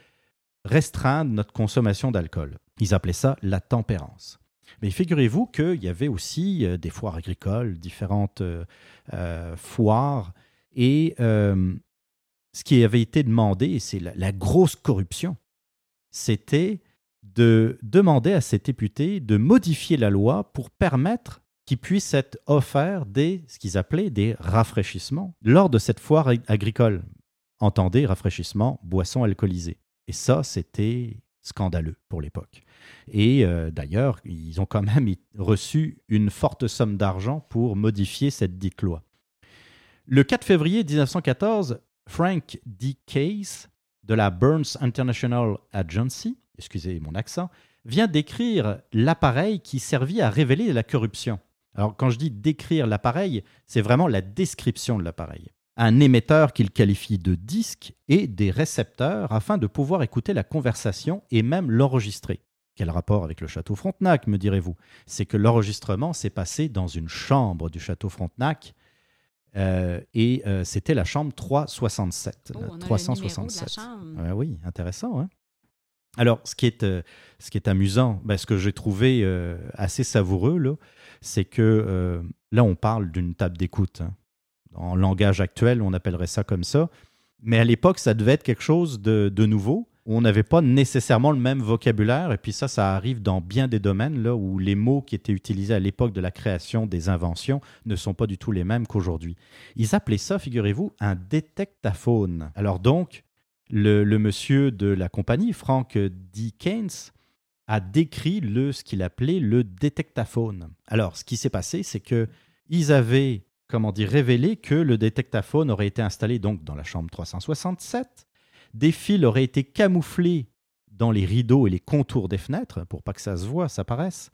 restreindre notre consommation d'alcool. Ils appelaient ça la tempérance. Mais figurez-vous qu'il y avait aussi euh, des foires agricoles, différentes euh, euh, foires, et ce qui avait été demandé, et c'est la, grosse corruption, c'était de demander à ces députés de modifier la loi pour permettre qu'ils puissent être offerts des, ce qu'ils appelaient des rafraîchissements lors de cette foire agricole. Entendez rafraîchissement, boissons alcoolisées. Et ça, c'était scandaleux pour l'époque. Et euh, d'ailleurs, ils ont quand même reçu une forte somme d'argent pour modifier cette dite loi. Le 4 février 1914, Frank D. Case de la Burns International Agency, excusez mon accent, vient décrire l'appareil qui servit à révéler la corruption. Alors quand je dis décrire l'appareil, c'est vraiment la description de l'appareil un émetteur qu'il qualifie de disque et des récepteurs afin de pouvoir écouter la conversation et même l'enregistrer. Quel rapport avec le château Frontenac, me direz-vous? C'est que l'enregistrement s'est passé dans une chambre du château Frontenac Euh, et euh, c'était la chambre 367. Oh, la on a le 367. numéro de la chambre. Ouais, oui, intéressant. hein. Alors, ce qui est, euh, ce qui est amusant, ben, ce que j'ai trouvé assez savoureux, c'est que là, on parle d'une table d'écoute. hein. En langage actuel, on appellerait ça comme ça. Mais à l'époque, ça devait être quelque chose de, de nouveau. On n'avait pas nécessairement le même vocabulaire. Et puis ça, ça arrive dans bien des domaines là, où les mots qui étaient utilisés à l'époque de la création des inventions ne sont pas du tout les mêmes qu'aujourd'hui. Ils appelaient ça, figurez-vous, un détectaphone. Alors donc, le, monsieur de la compagnie, Frank D. Keynes, a décrit le, ce qu'il appelait le détectaphone. Alors, ce qui s'est passé, c'est que ils avaient, comment dire, révélé que le détectaphone aurait été installé donc dans la chambre 367. Des fils auraient été camouflés dans les rideaux et les contours des fenêtres pour pas que ça se voit, ça paraisse,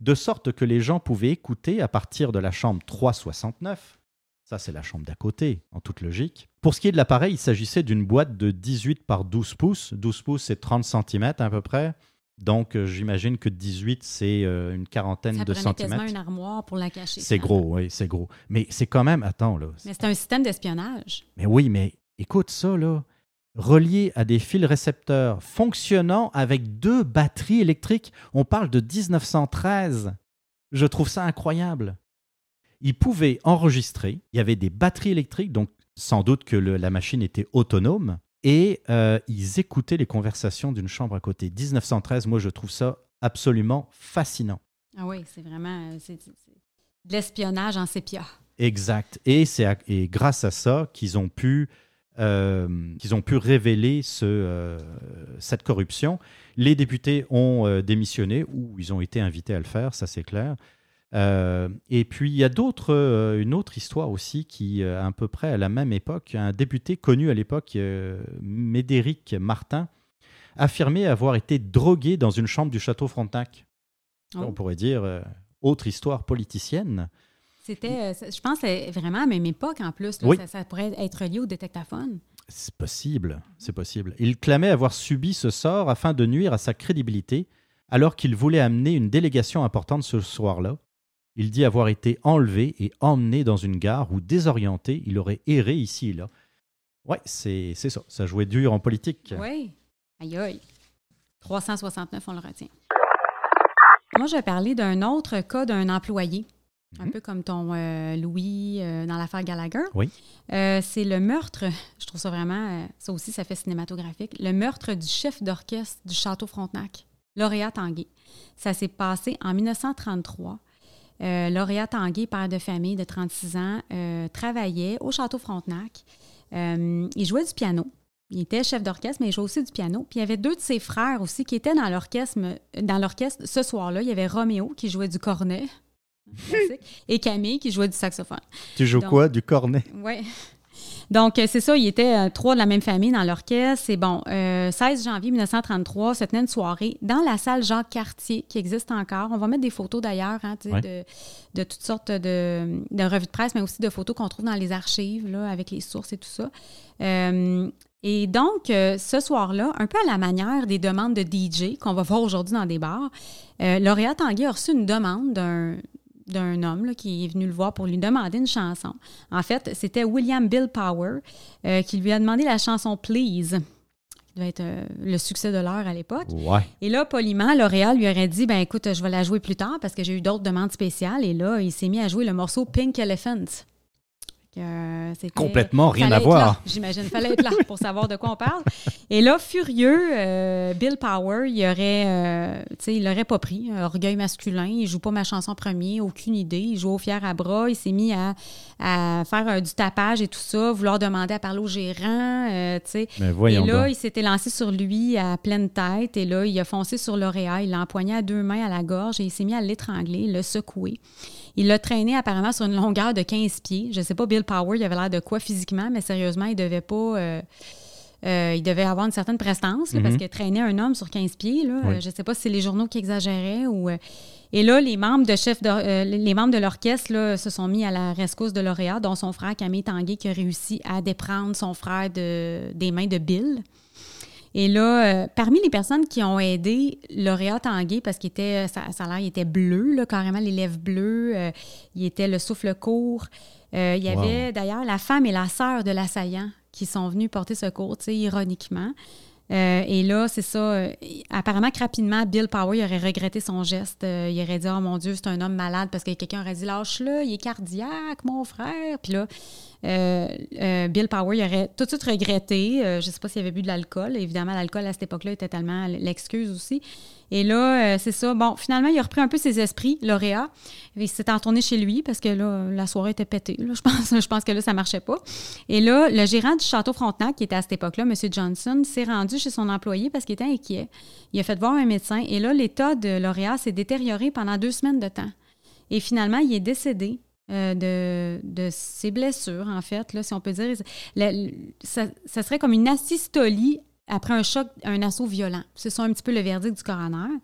de sorte que les gens pouvaient écouter à partir de la chambre 369. Ça, c'est la chambre d'à côté, en toute logique. Pour ce qui est de l'appareil, il s'agissait d'une boîte de 18 par 12 pouces. 12 pouces, c'est 30 cm à peu près. Donc, euh, j'imagine que 18, c'est euh, une quarantaine Ça de prenait quasiment centimètres. une armoire pour la cacher. C'est gros, oui, c'est gros. Mais c'est quand même, attends, là. Mais c'est un système d'espionnage. Mais oui, mais écoute ça, là. Relié à des fils récepteurs fonctionnant avec deux batteries électriques. On parle de 1913. Je trouve ça incroyable. Ils pouvaient enregistrer. Il y avait des batteries électriques, donc sans doute que le- la machine était autonome. Et euh, ils écoutaient les conversations d'une chambre à côté. 1913, moi, je trouve ça absolument fascinant. Ah oui, c'est vraiment euh, c'est, c'est- c'est de l'espionnage en sépia. Exact. Et c'est à- et grâce à ça qu'ils ont pu euh, qu'ils ont pu révéler ce, euh, cette corruption. Les députés ont démissionné ou ils ont été invités à le faire, ça c'est clair. Euh, et puis il y a d'autres, euh, une autre histoire aussi qui, euh, à peu près à la même époque, un député connu à l'époque, Médéric Martin, affirmait avoir été drogué dans une chambre du château Frontenac. Oh. On pourrait dire autre histoire politicienne. C'était, je pense, vraiment à la même époque en plus. là. Oui. ça, ça pourrait être lié au détectaphone. C'est possible, c'est possible. Il clamait avoir subi ce sort afin de nuire à sa crédibilité, alors qu'il voulait amener une délégation importante ce soir-là. Il dit avoir été enlevé et emmené dans une gare où, désorienté, il aurait erré ici et là. Ouais, c'est ça. Ça jouait dur en politique. Oui. Aïe aïe. 369, on le retient. Moi, je vais parler d'un autre cas d'un employé. Un Mhm. peu comme ton euh, Louis euh, dans l'affaire Gallagher. Oui. Euh, c'est le meurtre, je trouve ça vraiment, ça aussi, ça fait cinématographique, le meurtre du chef d'orchestre du Château Frontenac, Lauréat Tanguay. Ça s'est passé en 1933. Euh, Lauréat Tanguay, père de famille de 36 ans, euh, travaillait au Château Frontenac. Euh, il jouait du piano. Il était chef d'orchestre, mais il jouait aussi du piano. Puis il y avait deux de ses frères aussi qui étaient dans l'orchestre. Dans l'orchestre ce soir-là. Il y avait Roméo qui jouait du cornet, *laughs* et Camille qui jouait du saxophone. Tu joues Donc- quoi? Du cornet? Oui. Donc, euh, c'est ça, ils étaient euh, trois de la même famille dans l'orchestre. C'est bon, euh, 16 janvier 1933, se tenait une soirée dans la salle Jacques Cartier, qui existe encore. On va mettre des photos d'ailleurs, hein, Ouais. de, de toutes sortes de, de revues de presse, mais aussi de photos qu'on trouve dans les archives, là, avec les sources et tout ça. Euh, et donc, euh, ce soir-là, un peu à la manière des demandes de DJ qu'on va voir aujourd'hui dans des bars, euh, Lauréat Tanguay a reçu une demande d'un d'un homme là, qui est venu le voir pour lui demander une chanson. En fait, c'était William Bill Power euh, qui lui a demandé la chanson Please, qui devait être euh, le succès de l'heure à l'époque. Ouais. Et là, poliment, L'Oréal lui aurait dit ben écoute, je vais la jouer plus tard parce que j'ai eu d'autres demandes spéciales. Et là, il s'est mis à jouer le morceau Pink Elephant. Que, euh, c'était- Complètement rien à voir. J'imagine, fallait être là pour savoir de quoi on parle. Et là, furieux, euh, Bill Power, il aurait, euh, tu sais, il l'aurait pas pris. euh, Orgueil masculin, il joue pas ma chanson premier, aucune idée. Il joue au fier à bras, il s'est mis à, à faire euh, du tapage et tout ça, vouloir demander à parler au gérant, euh, tu sais. Mais voyons et là, donc. il s'était lancé sur lui à pleine tête et là, il a foncé sur l'auréat, il l'a empoigné à deux mains à la gorge et il s'est mis à l'étrangler, le secouer. Il l'a traîné apparemment sur une longueur de 15 pieds. Je sais pas, Bill Power, il avait l'air de quoi physiquement, mais sérieusement, il devait pas... euh, euh, il devait avoir une certaine prestance, là, parce Mhm. que traîner un homme sur 15 pieds, là, Oui. euh, je sais pas si c'est les journaux qui exagéraient ou... euh, et là, les membres de chef de- euh, les membres de l'orchestre se sont mis à la rescousse de lauréat, dont son frère Camille Tanguay qui a réussi à déprendre son frère de- des mains de Bill. Et là, parmi les personnes qui ont aidé Lauréat Tanguay, parce qu'il était, ça, ça a l'air, il était bleu, là, carrément les lèvres bleues, il était le souffle court. il y avait d'ailleurs la femme et la sœur de l'assaillant qui sont venus porter secours, tu sais, ironiquement. Euh, et là, c'est ça. Euh, apparemment que rapidement, Bill Power aurait regretté son geste. Euh, il aurait dit Oh mon Dieu, c'est un homme malade parce que quelqu'un aurait dit Lâche-le, il est cardiaque, mon frère. Puis là, Bill Power aurait tout de suite regretté. je ne sais pas s'il avait bu de l'alcool. Évidemment, l'alcool à cette époque-là était tellement l'excuse aussi. Et là, euh, c'est ça. Bon, finalement, il a repris un peu ses esprits, lauréat. Il s'est retourné chez lui parce que la soirée était pétée. *laughs* je, pense, que là, ça marchait pas. Et là, le gérant du château Frontenac, qui était à cette époque-là, M. Johnson, s'est rendu chez son employé parce qu'il était inquiet. Il a fait voir un médecin. Et là, l'état de lauréat s'est détérioré pendant deux semaines de temps. Et finalement, il est décédé euh, de, ses blessures, en fait, si on peut dire. ça, ça, serait comme une asystolie après un choc, un assaut violent. C'est ça un petit peu le verdict du coroner.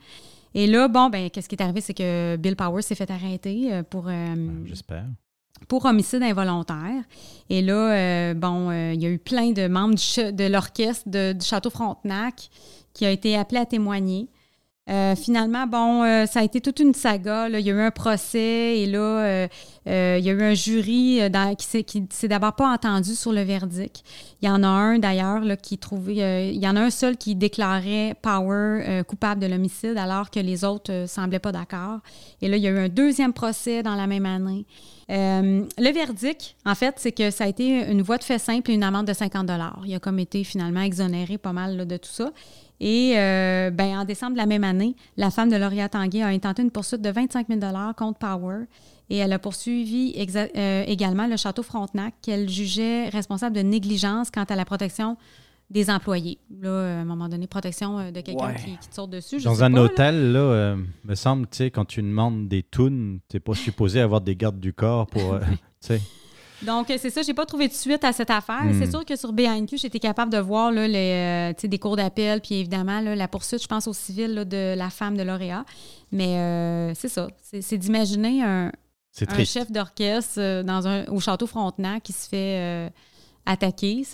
Et là, bon, ben, qu'est-ce qui est arrivé? C'est que Bill Powers s'est fait arrêter euh, pour. Euh, ben, j'espère. Pour homicide involontaire. Et là, euh, bon, il y a eu plein de membres de l'orchestre du Château Frontenac qui a été appelés à témoigner. Euh, finalement, bon, euh, ça a été toute une saga. Il y a eu un procès et là, euh, il y a eu un jury qui s'est d'abord pas entendu sur le verdict. Il y en a un d'ailleurs qui trouvait, il y en a un seul qui déclarait Power coupable de l'homicide alors que les autres semblaient pas d'accord. Et là, il y a eu un deuxième procès dans la même année. le verdict, en fait, c'est que ça a été une voie de fait simple et une amende de 50 Il a comme été finalement exonéré pas mal de tout ça. Et euh, ben, en décembre de la même année, la femme de Lauréat Tanguay a intenté une poursuite de 25 000 contre Power. Et elle a poursuivi euh, également le château Frontenac qu'elle jugeait responsable de négligence quant à la protection des employés. Là, à un moment donné, protection euh, de quelqu'un qui, te sort dessus. Dans un hôtel, là, me semble, tu sais, quand tu demandes des tunes, tu n'es pas supposé avoir des gardes du corps pour. *laughs* Donc, c'est ça, j'ai pas trouvé de suite à cette affaire. C'est hmm. sûr que sur BNQ, j'étais capable de voir là, les, euh, des cours d'appel, puis évidemment, la poursuite, je pense, au civil de la femme de lauréat. Mais euh, c'est ça, c'est d'imaginer un, chef d'orchestre euh, dans un, au château Frontenac qui se fait attaquer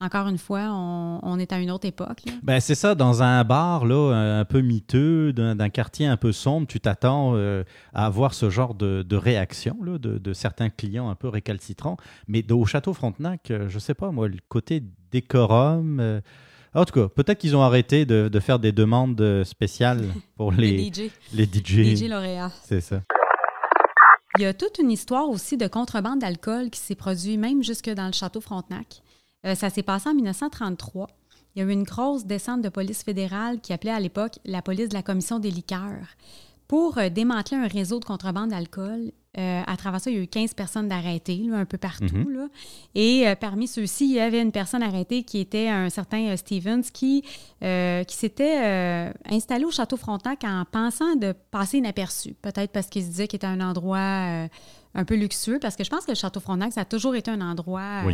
encore une fois, on, est à une autre époque. Ben, c'est ça, dans un bar là, un peu miteux, d'un quartier un peu sombre, tu t'attends euh, à avoir ce genre de, réaction là, de, certains clients un peu récalcitrants. Mais au Château Frontenac, euh, je sais pas, moi, le côté décorum. Euh, en tout cas, peut-être qu'ils ont arrêté de, faire des demandes spéciales pour *laughs* les, les DJ. Les DJ. DJ lauréats. C'est ça. Il y a toute une histoire aussi de contrebande d'alcool qui s'est produite même jusque dans le Château Frontenac. Euh, ça s'est passé en 1933. Il y a eu une grosse descente de police fédérale qui appelait à l'époque la police de la commission des liqueurs pour euh, démanteler un réseau de contrebande d'alcool. Euh, à travers ça, il y a eu 15 personnes d'arrêtées, un peu partout. Mhm. Et parmi ceux-ci, il y avait une personne arrêtée qui était un certain Stevens qui, qui s'était installé au Château Frontenac en pensant de passer inaperçu. Peut-être parce qu'il se disait qu'il était un endroit un peu luxueux, parce que je pense que le Château Frontenac, ça a toujours été un endroit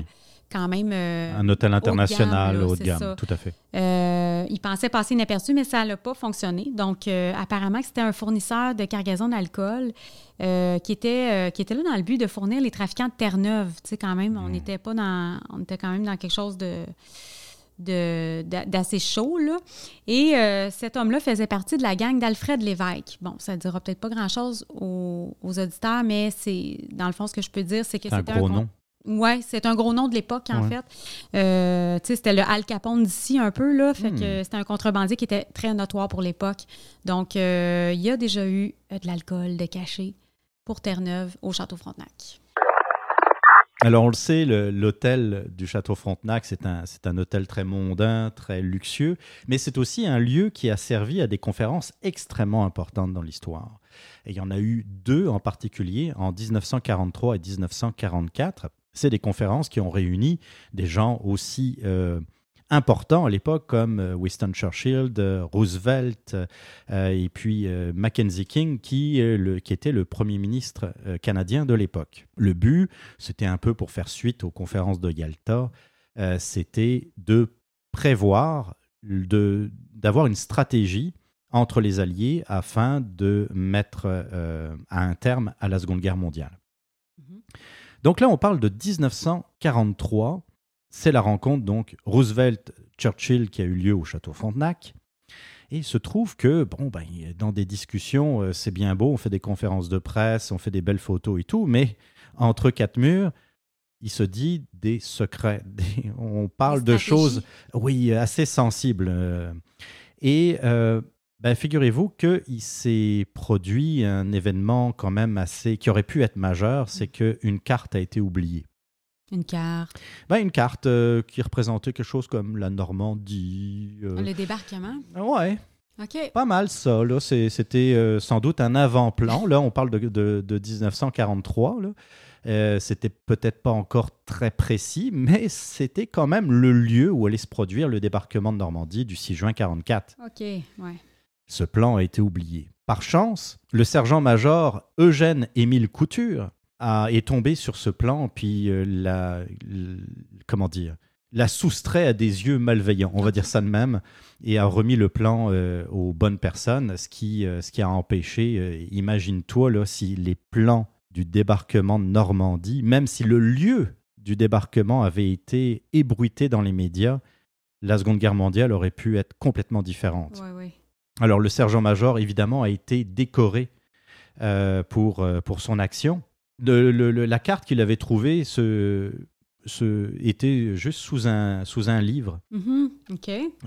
quand même. Euh, un hôtel international haut de gamme, tout à fait. Euh, il pensait passer inaperçu, mais ça n'a pas fonctionné. Donc, euh, apparemment, c'était un fournisseur de cargaison d'alcool qui, était, qui était là dans le but de fournir les trafiquants de Terre-Neuve. Tu sais, quand même, on hmm. n'était pas dans. On était quand même dans quelque chose de d'assez chaud. Là. Et cet homme-là faisait partie de la gang d'Alfred Lévesque. Bon, ça ne dira peut-être pas grand-chose aux, auditeurs, mais c'est dans le fond, ce que je peux dire, c'est que c'était un, gros nom. Oui, c'est un gros nom de l'époque, en fait. Euh, c'était le Al Capone d'ici, un peu, là. Fait que hmm. c'était un contrebandier qui était très notoire pour l'époque. Donc, euh, il y a déjà eu euh, de l'alcool de cachet pour Terre-Neuve au Château Frontenac. Alors, on le sait, l'hôtel du Château Frontenac, c'est un, un hôtel très mondain, très luxueux, mais c'est aussi un lieu qui a servi à des conférences extrêmement importantes dans l'histoire. Et il y en a eu deux en particulier, en 1943 et 1944 c'est des conférences qui ont réuni des gens aussi euh, importants à l'époque comme euh, Winston Churchill, euh, Roosevelt et puis Mackenzie King qui, qui, était le premier ministre canadien de l'époque. Le but, c'était un peu pour faire suite aux conférences de Yalta, c'était de prévoir, d'avoir une stratégie entre les Alliés afin de mettre à un terme à la Seconde Guerre mondiale. Donc là, on parle de 1943. C'est la rencontre, donc, Roosevelt, Churchill qui a eu lieu au château Frontenac. Et il se trouve que, bon, ben, dans des discussions, euh, c'est bien beau, on fait des conférences de presse, on fait des belles photos et tout, mais entre quatre murs, il se dit des secrets. *laughs* on parle de choses, oui, assez sensibles. Euh. Et euh, ben, figurez-vous qu'il s'est produit un événement quand même assez, qui aurait pu être majeur, c'est mm. qu'une carte a été oubliée. Une carte. Ben, une carte euh, qui représentait quelque chose comme la Normandie. Euh. Le débarquement? Ouais. OK. Pas mal ça. Là. C'était euh, sans doute un avant-plan. Là, on parle de, de, 1943. Là. c'était peut-être pas encore très précis, mais c'était quand même le lieu où allait se produire le débarquement de Normandie du 6 juin 44. OK, ouais. Ce plan a été oublié. Par chance, le sergent-major Eugène Émile Couture est tombé sur ce plan, puis euh, la, comment dire, l'a soustrait à des yeux malveillants, on va dire ça de même, et a remis le plan euh, aux bonnes personnes, ce qui, euh, ce qui a empêché, imagine-toi, si les plans du débarquement de Normandie, même si le lieu du débarquement avait été ébruité dans les médias, la Seconde Guerre mondiale aurait pu être complètement différente. Alors le sergent-major, évidemment, a été décoré pour, pour son action, la carte qu'il avait trouvée était juste sous un, sous un livre. Mm-hmm.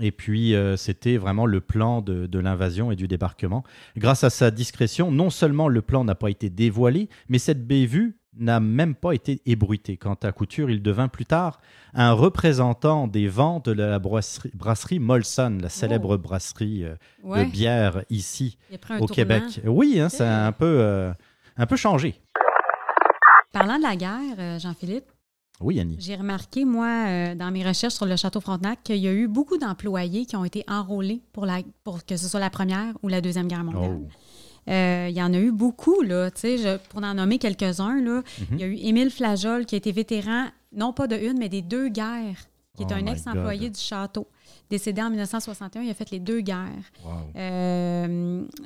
Et puis, euh, c'était vraiment le plan de, l'invasion et du débarquement. Grâce à sa discrétion, non seulement le plan n'a pas été dévoilé, mais cette bévue n'a même pas été ébruitée. Quant à Couture, il devint plus tard un représentant des ventes de la brasserie, Molson, la célèbre oh. brasserie euh, de bière ici au Québec. Oui, hein, ça a un peu, euh, un peu changé. Parlant de la guerre, euh, Jean-Philippe. Oui, Annie. J'ai remarqué, moi, dans mes recherches sur le Château Frontenac, qu'il y a eu beaucoup d'employés qui ont été enrôlés pour, la, pour que ce soit la Première ou la Deuxième Guerre mondiale. Oh. Euh, il y en a eu beaucoup, là. Je, pour en nommer quelques-uns, mhm. il y a eu Émile Flajol qui a été vétéran, non pas de une, mais des deux guerres, qui est oh un ex-employé du château. Décédé en 1961, il a fait les deux guerres. Wow.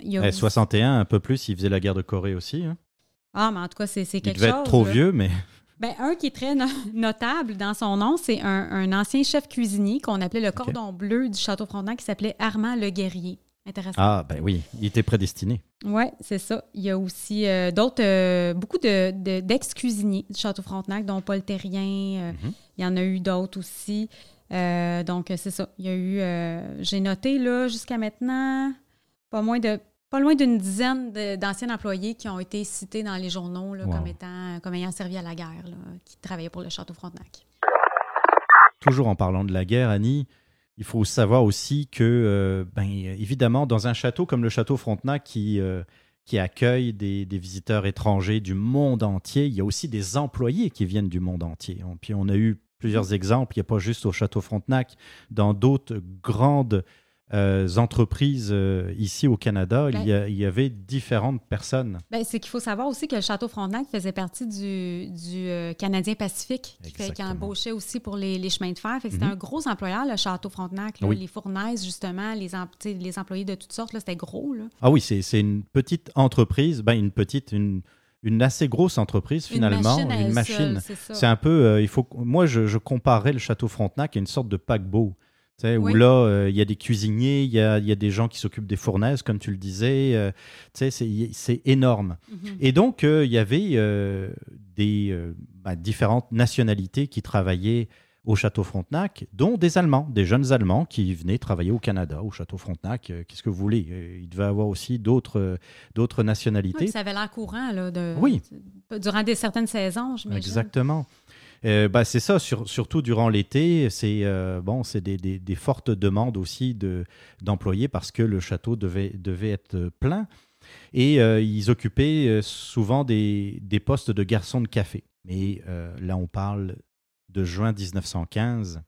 il 61, un peu plus, il faisait la guerre de Corée aussi. Hein? Ah, mais en tout cas, c'est quelque chose. Il devait être trop vieux, mais. Ben, un qui est très notable dans son nom, c'est un, ancien chef cuisinier qu'on appelait le cordon bleu du Château Frontenac qui s'appelait Armand Le Guerrier. Intéressant. Ah, ben oui, il était prédestiné. Oui, c'est ça. Il y a aussi euh, d'autres, euh, beaucoup de, d'ex-cuisiniers du Château Frontenac, dont Paul Terrien. Euh, mhm. Il y en a eu d'autres aussi. donc, c'est ça. Il y a eu, j'ai noté, là, jusqu'à maintenant, pas moins de pas loin d'une dizaine d'anciens employés qui ont été cités dans les journaux comme, étant, comme ayant servi à la guerre, qui travaillaient pour le Château Frontenac. Toujours en parlant de la guerre, Annie, il faut savoir aussi que, euh, ben, évidemment, dans un château comme le Château Frontenac qui, euh, qui accueille des, visiteurs étrangers du monde entier, il y a aussi des employés qui viennent du monde entier. Puis on a eu plusieurs exemples, il n'y a pas juste au Château Frontenac, dans d'autres grandes euh, entreprises euh, ici au Canada, il, y il, y avait différentes personnes. Ben, c'est qu'il faut savoir aussi que le Château Frontenac faisait partie du, du euh, Canadien Pacifique, qui, fait, qui, embauchait aussi pour les, les chemins de fer. C'était mhm. un gros employeur, le Château Frontenac. Les fournaises, justement, les, les employés de toutes sortes, c'était gros. Là. Ah oui, c'est une petite entreprise, ben, une petite, une, une assez grosse entreprise finalement, une machine. C'est un peu, il faut, moi je, je, comparais le château Frontenac à une sorte de paquebot où là, euh, il y a des cuisiniers, il y a, des gens qui s'occupent des fournaises, comme tu le disais. Euh, c'est énorme. Mhm. Et donc, euh, il y avait des bah, différentes nationalités qui travaillaient au Château Frontenac, dont des Allemands, des jeunes Allemands qui venaient travailler au Canada, au Château Frontenac. Qu'est-ce que vous voulez Il devait y avoir aussi d'autres nationalités. ça avait l'air courant là, de, oui. durant des certaines saisons, je Exactement. Euh, bah, c'est ça, surtout durant l'été, c'est euh, bon, c'est des, fortes demandes aussi de, d'employés parce que le château devait, devait être plein. Et euh, ils occupaient souvent des, des, postes de garçons de café. Mais là, on parle de juin 1915.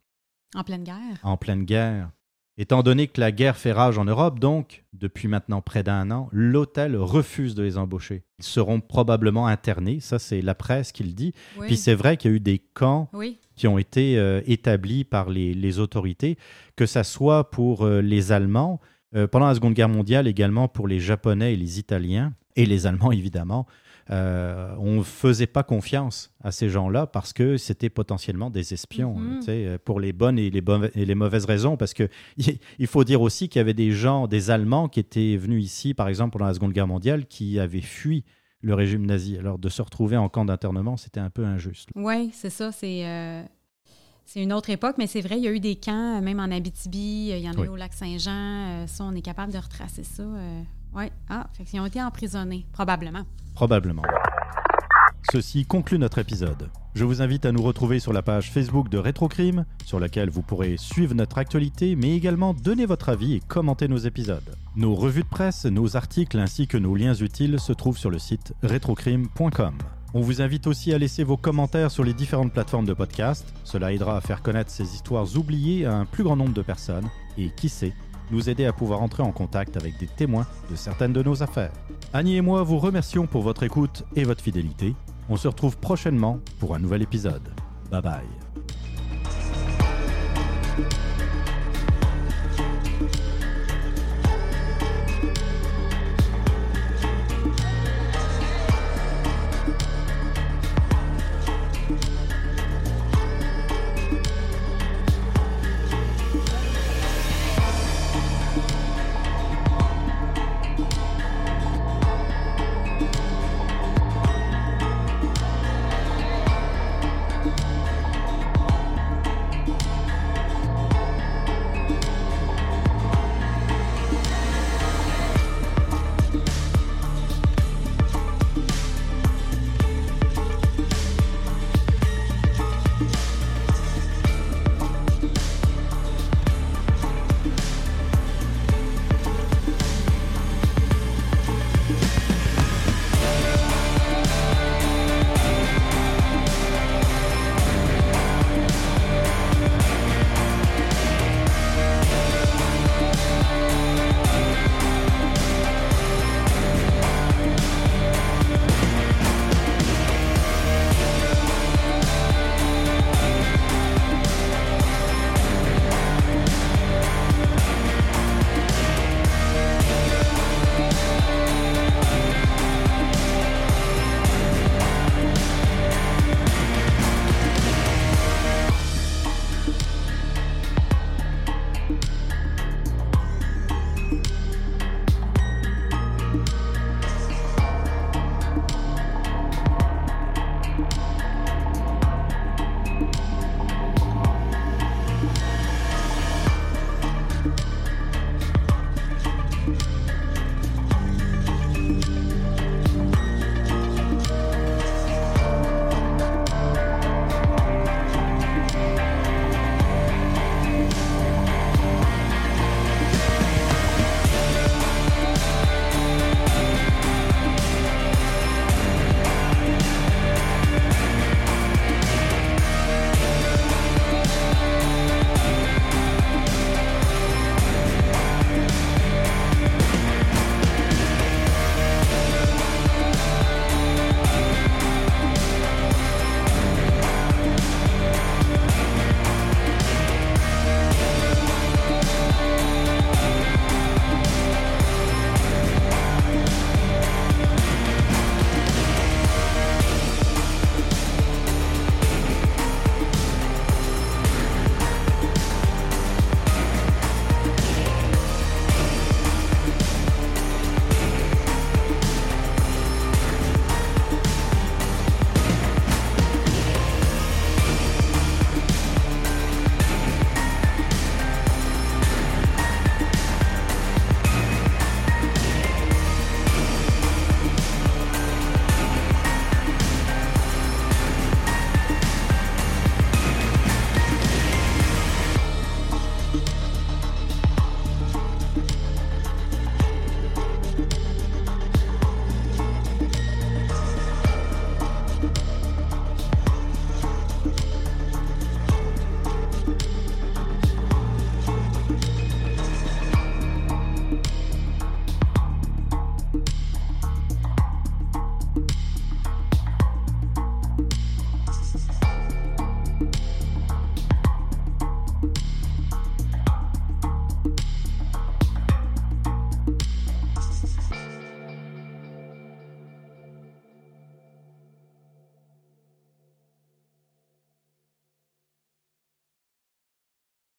En pleine guerre. En pleine guerre. Étant donné que la guerre fait rage en Europe, donc, depuis maintenant près d'un an, l'hôtel refuse de les embaucher. Ils seront probablement internés, ça c'est la presse qui le dit. Puis c'est vrai qu'il y a eu des camps qui ont été euh, établis par les, autorités, que ce soit pour euh, les Allemands, euh, pendant la Seconde Guerre mondiale également pour les Japonais et les Italiens. Et les Allemands, *laughs* évidemment, euh, on ne faisait pas confiance à ces gens-là parce que c'était potentiellement des espions, sais, pour les bonnes et les, bonnes- et les mauvaises raisons. Parce que *laughs* il faut dire aussi qu'il y avait des gens, des Allemands qui étaient venus ici, par exemple, pendant la Seconde Guerre mondiale, qui avaient fui le régime nazi. Alors de se retrouver en camp d'internement, c'était un peu injuste. Oui, c'est ça. C'est euh, c'est une autre époque, mais c'est vrai, il y a eu des camps, euh, même en Abitibi, il y en a Oui. eu au lac Saint-Jean. ça, on est capable de retracer ça. Oui. Ah, fait qu'ils ont été emprisonnés, probablement. Probablement. Ceci conclut notre épisode. Je vous invite à nous retrouver sur la page Facebook de Rétrocrime, sur laquelle vous pourrez suivre notre actualité, mais également donner votre avis et commenter nos épisodes. Nos revues de presse, nos articles ainsi que nos liens utiles se trouvent sur le site rétrocrime.com. On vous invite aussi à laisser vos commentaires sur les différentes plateformes de podcast. Cela aidera à faire connaître ces histoires oubliées à un plus grand nombre de personnes et, qui sait, nous aider à pouvoir entrer en contact avec des témoins de certaines de nos affaires. Annie et moi vous remercions pour votre écoute et votre fidélité. On se retrouve prochainement pour un nouvel épisode. Bye bye.